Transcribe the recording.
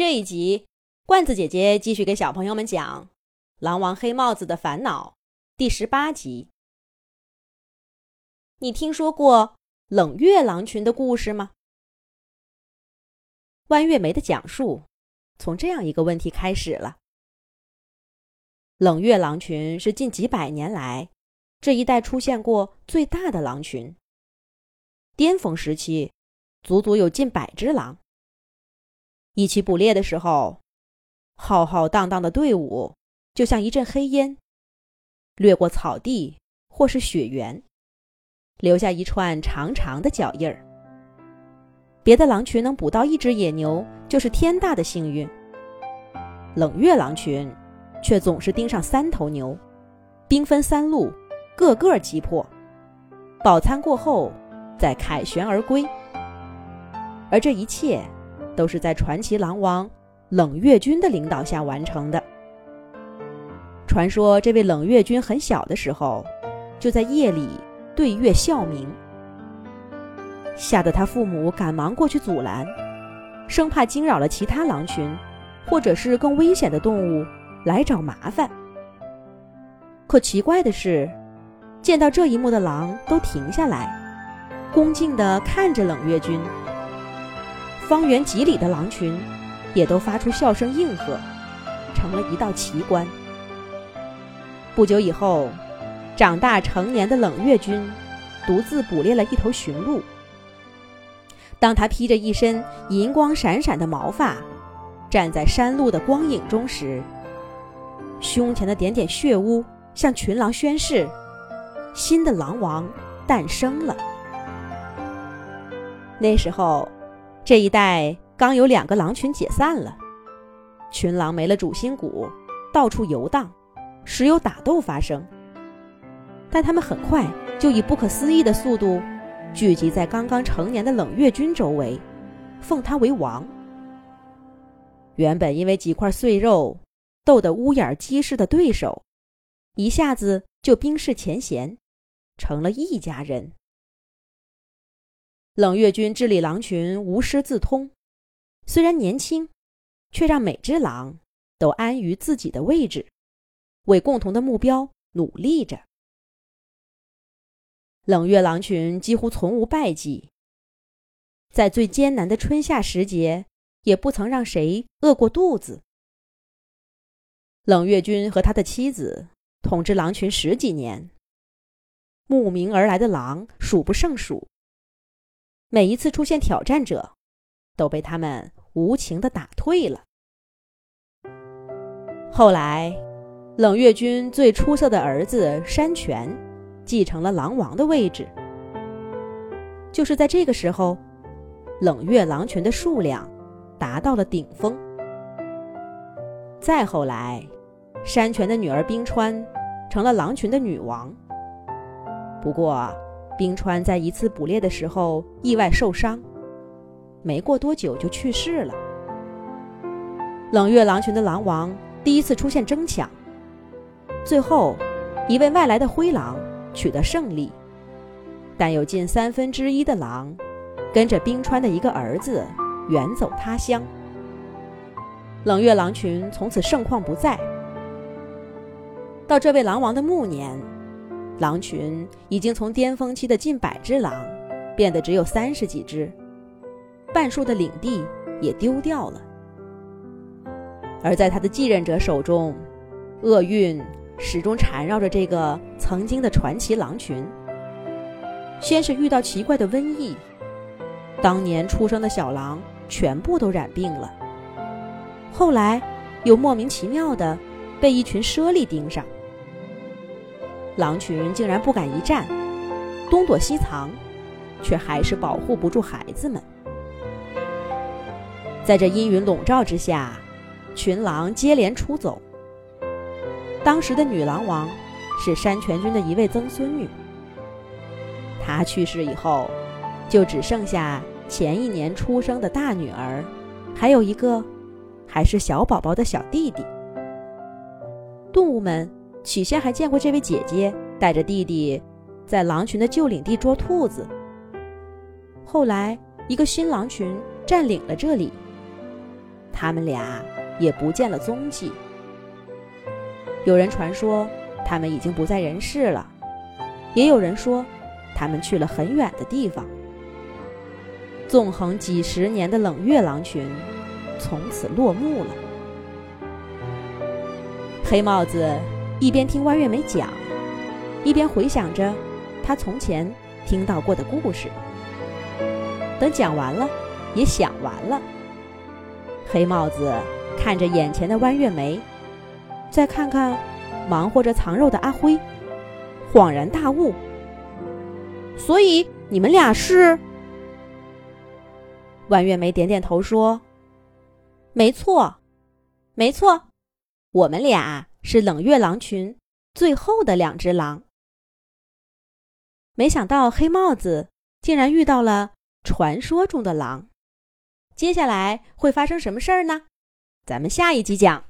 这一集，罐子姐姐继续给小朋友们讲《狼王黑帽子的烦恼》第十八集。你听说过冷月狼群的故事吗？弯月梅的讲述从这样一个问题开始了：冷月狼群是近几百年来这一带出现过最大的狼群，巅峰时期足足有近百只狼。一起捕猎的时候，浩浩荡荡的队伍就像一阵黑烟，掠过草地或是雪原，留下一串长长的脚印儿。别的狼群能捕到一只野牛，就是天大的幸运。冷月狼群却总是盯上三头牛，兵分三路，个个击破。饱餐过后，再凯旋而归。而这一切。都是在传奇狼王冷月君的领导下完成的。传说这位冷月君很小的时候，就在夜里对月笑鸣，吓得他父母赶忙过去阻拦，生怕惊扰了其他狼群，或者是更危险的动物来找麻烦。可奇怪的是，见到这一幕的狼都停下来，恭敬地看着冷月君。方圆几里的狼群，也都发出笑声应和，成了一道奇观。不久以后，长大成年的冷月君，独自捕猎了一头驯鹿。当他披着一身银光闪闪的毛发，站在山路的光影中时，胸前的点点血污向群狼宣誓：新的狼王诞生了。那时候。这一带刚有两个狼群解散了，群狼没了主心骨，到处游荡，时有打斗发生。但他们很快就以不可思议的速度聚集在刚刚成年的冷月君周围，奉他为王。原本因为几块碎肉斗得乌眼鸡似的对手，一下子就冰释前嫌，成了一家人。冷月君治理狼群无师自通，虽然年轻，却让每只狼都安于自己的位置，为共同的目标努力着。冷月狼群几乎从无败绩，在最艰难的春夏时节，也不曾让谁饿过肚子。冷月君和他的妻子统治狼群十几年，慕名而来的狼数不胜数。每一次出现挑战者，都被他们无情的打退了。后来，冷月君最出色的儿子山泉继承了狼王的位置。就是在这个时候，冷月狼群的数量达到了顶峰。再后来，山泉的女儿冰川成了狼群的女王。不过，冰川在一次捕猎的时候意外受伤，没过多久就去世了。冷月狼群的狼王第一次出现争抢，最后一位外来的灰狼取得胜利，但有近三分之一的狼跟着冰川的一个儿子远走他乡。冷月狼群从此盛况不再。到这位狼王的暮年。狼群已经从巅峰期的近百只狼，变得只有三十几只，半数的领地也丢掉了。而在他的继任者手中，厄运始终缠绕着这个曾经的传奇狼群。先是遇到奇怪的瘟疫，当年出生的小狼全部都染病了。后来又莫名其妙的被一群猞猁盯上。狼群竟然不敢一战，东躲西藏，却还是保护不住孩子们。在这阴云笼罩之下，群狼接连出走。当时的女狼王是山泉君的一位曾孙女，她去世以后，就只剩下前一年出生的大女儿，还有一个还是小宝宝的小弟弟。动物们。起先还见过这位姐姐带着弟弟在狼群的旧领地捉兔子。后来，一个新狼群占领了这里，他们俩也不见了踪迹。有人传说他们已经不在人世了，也有人说他们去了很远的地方。纵横几十年的冷月狼群从此落幕了。黑帽子一边听弯月梅讲，一边回想着他从前听到过的故事。等讲完了，也想完了。黑帽子看着眼前的弯月梅，再看看忙活着藏肉的阿辉，恍然大悟。所以你们俩是？弯月梅点点头说：“没错，没错，我们俩是冷月狼群最后的两只狼。没想到黑帽子竟然遇到了传说中的狼。接下来会发生什么事儿呢？咱们下一集讲。”